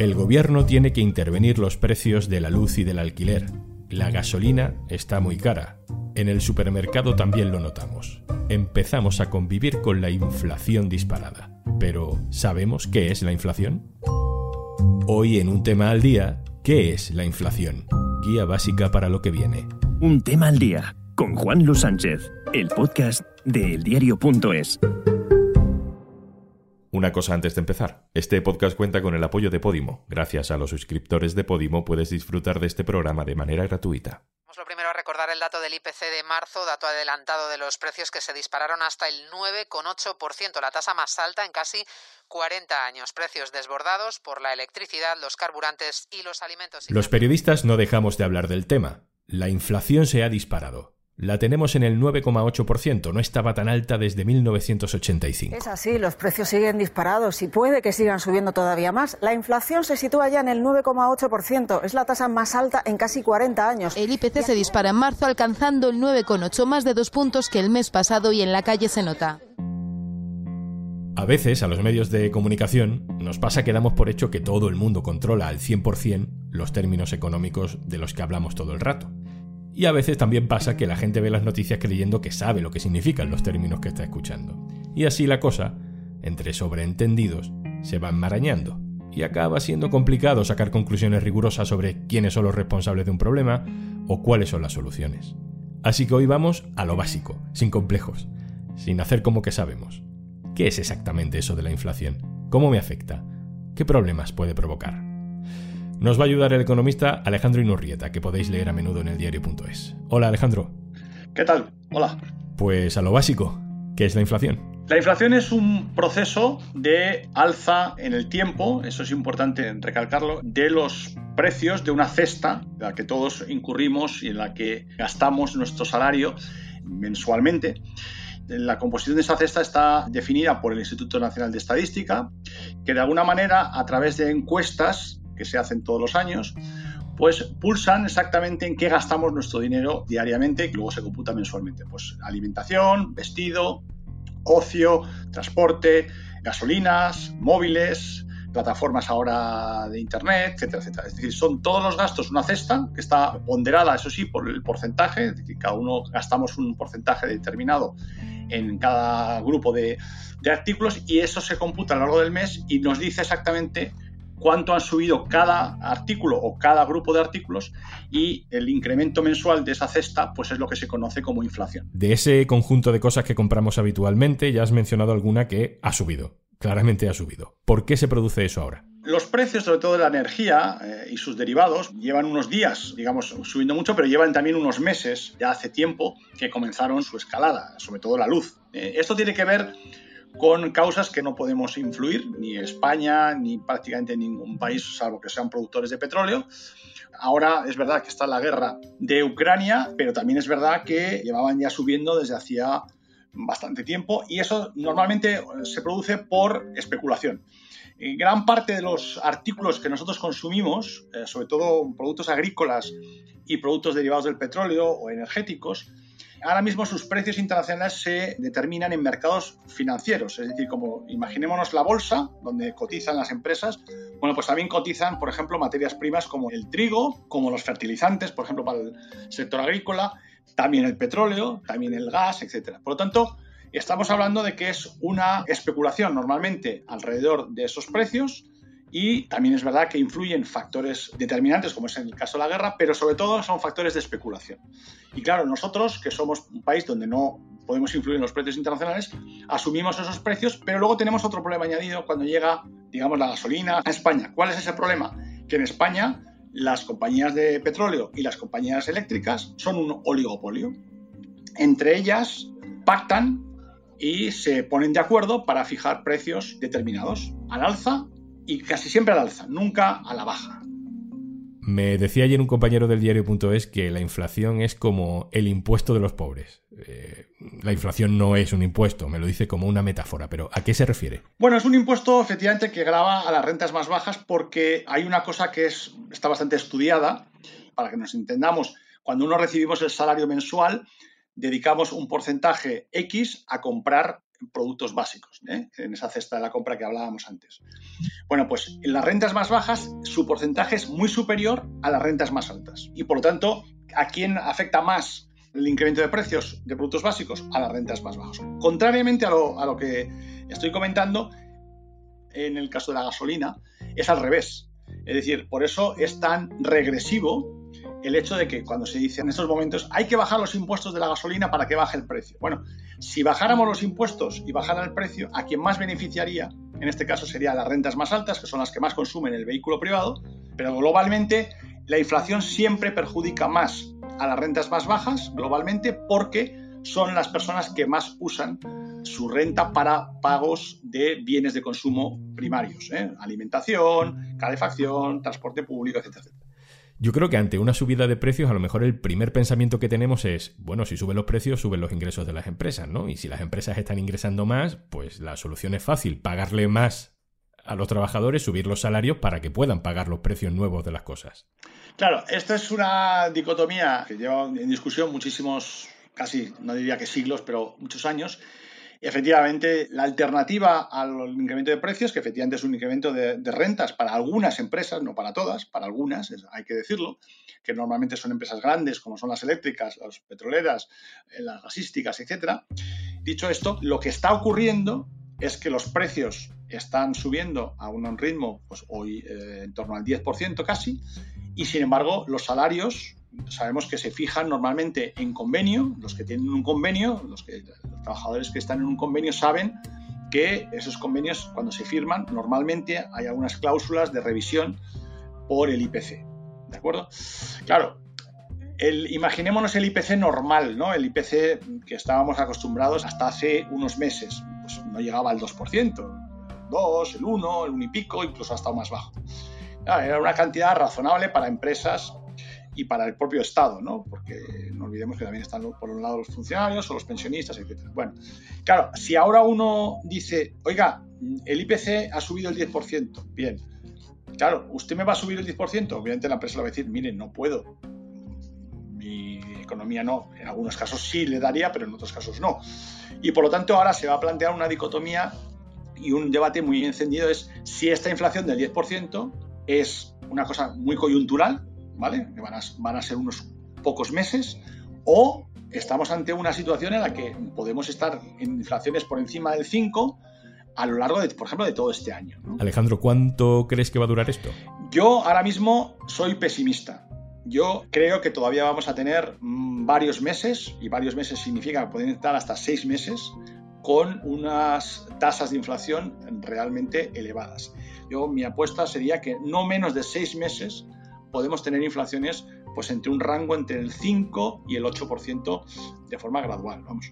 El gobierno tiene que intervenir los precios de la luz y del alquiler. La gasolina está muy cara. En el supermercado también lo notamos. Empezamos a convivir con la inflación disparada. Pero, ¿sabemos qué es la inflación? Hoy en un tema al día, ¿qué es la inflación? Guía básica para lo que viene. Un tema al día con Juan Luis Sánchez, el podcast de eldiario.es. Una cosa antes de empezar. Este podcast cuenta con el apoyo de Podimo. Gracias a los suscriptores de Podimo puedes disfrutar de este programa de manera gratuita. Lo primero a recordar el dato del IPC de marzo, dato adelantado de los precios que se dispararon hasta el 9,8%, la tasa más alta en casi 40 años. Precios desbordados por la electricidad, los carburantes y los alimentos. Los periodistas no dejamos de hablar del tema. La inflación se ha disparado. La tenemos en el 9,8%, no estaba tan alta desde 1985. Es así, los precios siguen disparados y puede que sigan subiendo todavía más. La inflación se sitúa ya en el 9,8%, es la tasa más alta en casi 40 años. El IPC se dispara en marzo alcanzando el 9,8, más de dos puntos que el mes pasado y en la calle se nota. A veces a los medios de comunicación nos pasa que damos por hecho que todo el mundo controla al 100% los términos económicos de los que hablamos todo el rato. Y a veces también pasa que la gente ve las noticias creyendo que sabe lo que significan los términos que está escuchando. Y así la cosa, entre sobreentendidos, se va enmarañando. Y acaba siendo complicado sacar conclusiones rigurosas sobre quiénes son los responsables de un problema o cuáles son las soluciones. Así que hoy vamos a lo básico, sin complejos, sin hacer como que sabemos. ¿Qué es exactamente eso de la inflación? ¿Cómo me afecta? ¿Qué problemas puede provocar? Nos va a ayudar el economista Alejandro Inurrieta, que podéis leer a menudo en el diario.es. Hola Alejandro. ¿Qué tal? Hola. Pues a lo básico, ¿qué es la inflación? La inflación es un proceso de alza en el tiempo, eso es importante recalcarlo, de los precios de una cesta en la que todos incurrimos y en la que gastamos nuestro salario mensualmente. La composición de esa cesta está definida por el Instituto Nacional de Estadística, que de alguna manera, a través de encuestas, que se hacen todos los años, pues pulsan exactamente en qué gastamos nuestro dinero diariamente y luego se computa mensualmente. Pues alimentación, vestido, ocio, transporte, gasolinas, móviles, plataformas ahora de internet, etcétera, etcétera. Es decir, son todos los gastos una cesta que está ponderada, eso sí, por el porcentaje, es cada uno gastamos un porcentaje determinado en cada grupo de, de artículos y eso se computa a lo largo del mes y nos dice exactamente cuánto han subido cada artículo o cada grupo de artículos y el incremento mensual de esa cesta pues es lo que se conoce como inflación. De ese conjunto de cosas que compramos habitualmente ya has mencionado alguna que ha subido, claramente ha subido. ¿Por qué se produce eso ahora? Los precios, sobre todo de la energía eh, y sus derivados, llevan unos días, digamos, subiendo mucho, pero llevan también unos meses, ya hace tiempo, que comenzaron su escalada, sobre todo la luz. Eh, esto tiene que ver con causas que no podemos influir, ni España, ni prácticamente ningún país, salvo que sean productores de petróleo. Ahora es verdad que está la guerra de Ucrania, pero también es verdad que llevaban ya subiendo desde hacía bastante tiempo y eso normalmente se produce por especulación. Gran parte de los artículos que nosotros consumimos, eh, sobre todo productos agrícolas y productos derivados del petróleo o energéticos, Ahora mismo sus precios internacionales se determinan en mercados financieros, es decir, como imaginémonos la bolsa, donde cotizan las empresas, bueno, pues también cotizan, por ejemplo, materias primas como el trigo, como los fertilizantes, por ejemplo, para el sector agrícola, también el petróleo, también el gas, etc. Por lo tanto, estamos hablando de que es una especulación normalmente alrededor de esos precios y también es verdad que influyen factores determinantes, como es en el caso de la guerra, pero sobre todo son factores de especulación. Y claro, nosotros, que somos un país donde no podemos influir en los precios internacionales, asumimos esos precios, pero luego tenemos otro problema añadido cuando llega, digamos, la gasolina a España. ¿Cuál es ese problema? Que en España las compañías de petróleo y las compañías eléctricas son un oligopolio. Entre ellas pactan y se ponen de acuerdo para fijar precios determinados, al alza y casi siempre al alza, nunca a la baja. Me decía ayer un compañero del diario.es que la inflación es como el impuesto de los pobres. Eh, la inflación no es un impuesto, me lo dice como una metáfora, pero ¿a qué se refiere? Bueno, es un impuesto efectivamente que grava a las rentas más bajas porque hay una cosa que es, está bastante estudiada, para que nos entendamos, cuando uno recibimos el salario mensual, dedicamos un porcentaje X a comprar productos básicos, ¿eh? en esa cesta de la compra que hablábamos antes. Bueno, pues en las rentas más bajas su porcentaje es muy superior a las rentas más altas. Y por lo tanto, ¿a quién afecta más el incremento de precios de productos básicos? A las rentas más bajas. Contrariamente a lo, a lo que estoy comentando, en el caso de la gasolina, es al revés. Es decir, por eso es tan regresivo el hecho de que cuando se dice en estos momentos hay que bajar los impuestos de la gasolina para que baje el precio. Bueno, si bajáramos los impuestos y bajara el precio, a quien más beneficiaría, en este caso serían las rentas más altas, que son las que más consumen el vehículo privado, pero globalmente la inflación siempre perjudica más a las rentas más bajas, globalmente, porque son las personas que más usan su renta para pagos de bienes de consumo primarios, ¿eh? alimentación, calefacción, transporte público, etc. Yo creo que ante una subida de precios, a lo mejor el primer pensamiento que tenemos es, bueno, si suben los precios, suben los ingresos de las empresas, ¿no? Y si las empresas están ingresando más, pues la solución es fácil, pagarle más a los trabajadores, subir los salarios para que puedan pagar los precios nuevos de las cosas. Claro, esta es una dicotomía que lleva en discusión muchísimos, casi, no diría que siglos, pero muchos años, efectivamente, la alternativa al incremento de precios, que efectivamente es un incremento de, rentas para algunas empresas, no para todas, para algunas, hay que decirlo, que normalmente son empresas grandes, como son las eléctricas, las petroleras, eh, las gasísticas, etc. Dicho esto, lo que está ocurriendo es que los precios están subiendo a un ritmo, pues hoy eh, en torno al 10% casi, y sin embargo los salarios sabemos que se fijan normalmente en convenio, los que tienen un convenio, los, que, trabajadores que están en un convenio saben que esos convenios cuando se firman normalmente hay algunas cláusulas de revisión por el IPC. ¿De acuerdo? Claro, el, imaginémonos el IPC normal, ¿no? El IPC que estábamos acostumbrados hasta hace unos meses, pues no llegaba al 2%, el 2, el 1, el 1 y pico, incluso hasta más bajo. era una cantidad razonable para empresas y para el propio Estado, ¿no? Porque no olvidemos que también están por un lado los funcionarios o los pensionistas, etc. Bueno, claro, si ahora uno dice, oiga, el IPC ha subido el 10%, bien, claro, ¿usted me va a subir el 10%? Obviamente la empresa le va a decir, mire, no puedo, mi economía no, en algunos casos sí le daría, pero en otros casos no. Y por lo tanto ahora se va a plantear una dicotomía y un debate muy encendido es si esta inflación del 10% es una cosa muy coyuntural, que van a, ser unos pocos meses, o estamos ante una situación en la que podemos estar en inflaciones por encima del 5 a lo largo de, por ejemplo, de todo este año. Alejandro, ¿cuánto crees que va a durar esto? Yo ahora mismo soy pesimista. Yo creo que todavía vamos a tener mm, varios meses, y varios meses significa que pueden estar hasta seis meses, con unas tasas de inflación realmente elevadas. Yo mi apuesta sería que no menos de seis meses podemos tener inflaciones pues entre un rango entre el 5 y el 8% de forma gradual. Vamos.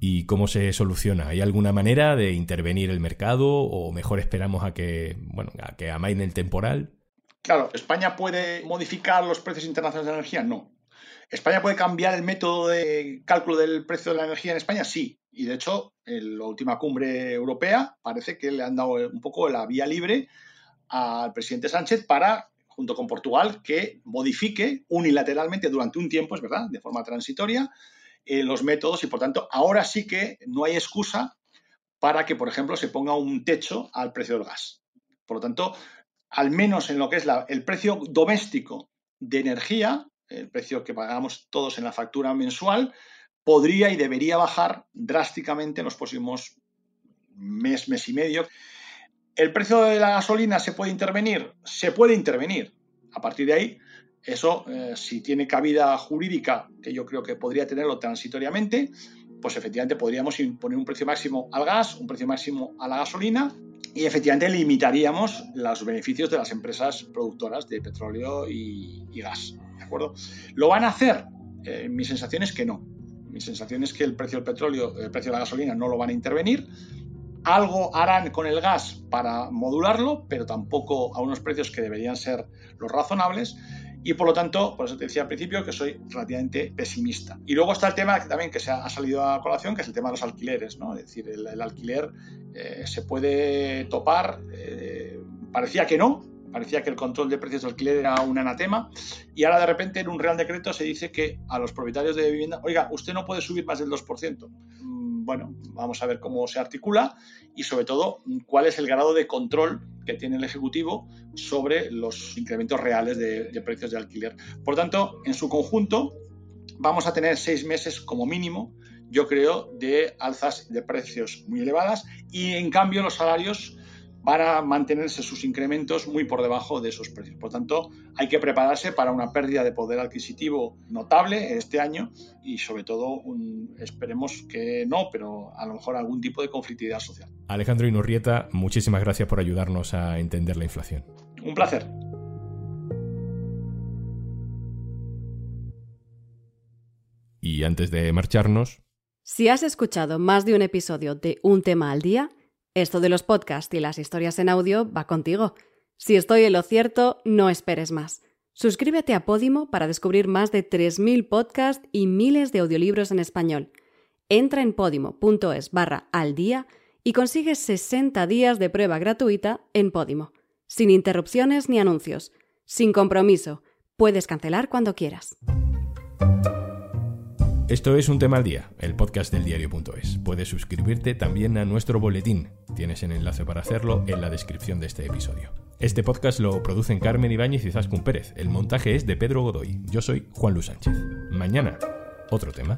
¿Y cómo se soluciona? ¿Hay alguna manera de intervenir el mercado o mejor esperamos a que, bueno, a que amaine el temporal? Claro, ¿España puede modificar los precios internacionales de la energía? No. ¿España puede cambiar el método de cálculo del precio de la energía en España? Sí. Y de hecho, en la última cumbre europea parece que le han dado un poco la vía libre al presidente Sánchez para junto con Portugal, que modifique unilateralmente durante un tiempo, es verdad, de forma transitoria, eh, los métodos y, por tanto, ahora sí que no hay excusa para que, por ejemplo, se ponga un techo al precio del gas. Por lo tanto, al menos en lo que es el precio doméstico de energía, el precio que pagamos todos en la factura mensual, podría y debería bajar drásticamente en los próximos mes, mes y medio. ¿El precio de la gasolina se puede intervenir? Se puede intervenir. A partir de ahí, eso, eh, si tiene cabida jurídica, que yo creo que podría tenerlo transitoriamente, pues efectivamente podríamos imponer un precio máximo al gas, un precio máximo a la gasolina y efectivamente limitaríamos los beneficios de las empresas productoras de petróleo y, gas. ¿De acuerdo? ¿Lo van a hacer? Eh, mi sensación es que no. Mi sensación es que el precio del petróleo, el precio de la gasolina no lo van a intervenir algo harán con el gas para modularlo, pero tampoco a unos precios que deberían ser los razonables. Y por lo tanto, por eso te decía al principio que soy relativamente pesimista. Y luego está el tema también que se ha, salido a colación, que es el tema de los alquileres. ¿no? Es decir, el, alquiler eh, se puede topar. Eh, parecía que no, parecía que el control de precios de alquiler era un anatema. Y ahora de repente en un Real Decreto se dice que a los propietarios de vivienda, oiga, usted no puede subir más del 2% bueno, vamos a ver cómo se articula y sobre todo cuál es el grado de control que tiene el Ejecutivo sobre los incrementos reales de, precios de alquiler. Por tanto, en su conjunto, vamos a tener seis meses como mínimo, yo creo, de alzas de precios muy elevadas y en cambio los salarios para mantenerse sus incrementos muy por debajo de esos precios. Por tanto, hay que prepararse para una pérdida de poder adquisitivo notable este año y sobre todo esperemos que no, pero a lo mejor algún tipo de conflictividad social. Alejandro Inurrieta, muchísimas gracias por ayudarnos a entender la inflación. Un placer. Y antes de marcharnos... Si has escuchado más de un episodio de Un tema al día, esto de los podcasts y las historias en audio va contigo. Si estoy en lo cierto, no esperes más. Suscríbete a Podimo para descubrir más de 3.000 podcasts y miles de audiolibros en español. Entra en podimo.es barra al día y consigues 60 días de prueba gratuita en Podimo, sin interrupciones ni anuncios, sin compromiso. Puedes cancelar cuando quieras. Esto es Un tema al día, el podcast del diario.es. Puedes suscribirte también a nuestro boletín. Tienes el enlace para hacerlo en la descripción de este episodio. Este podcast lo producen Carmen Ibáñez y Zascun Pérez. El montaje es de Pedro Godoy. Yo soy Juan Luis Sánchez. Mañana, otro tema.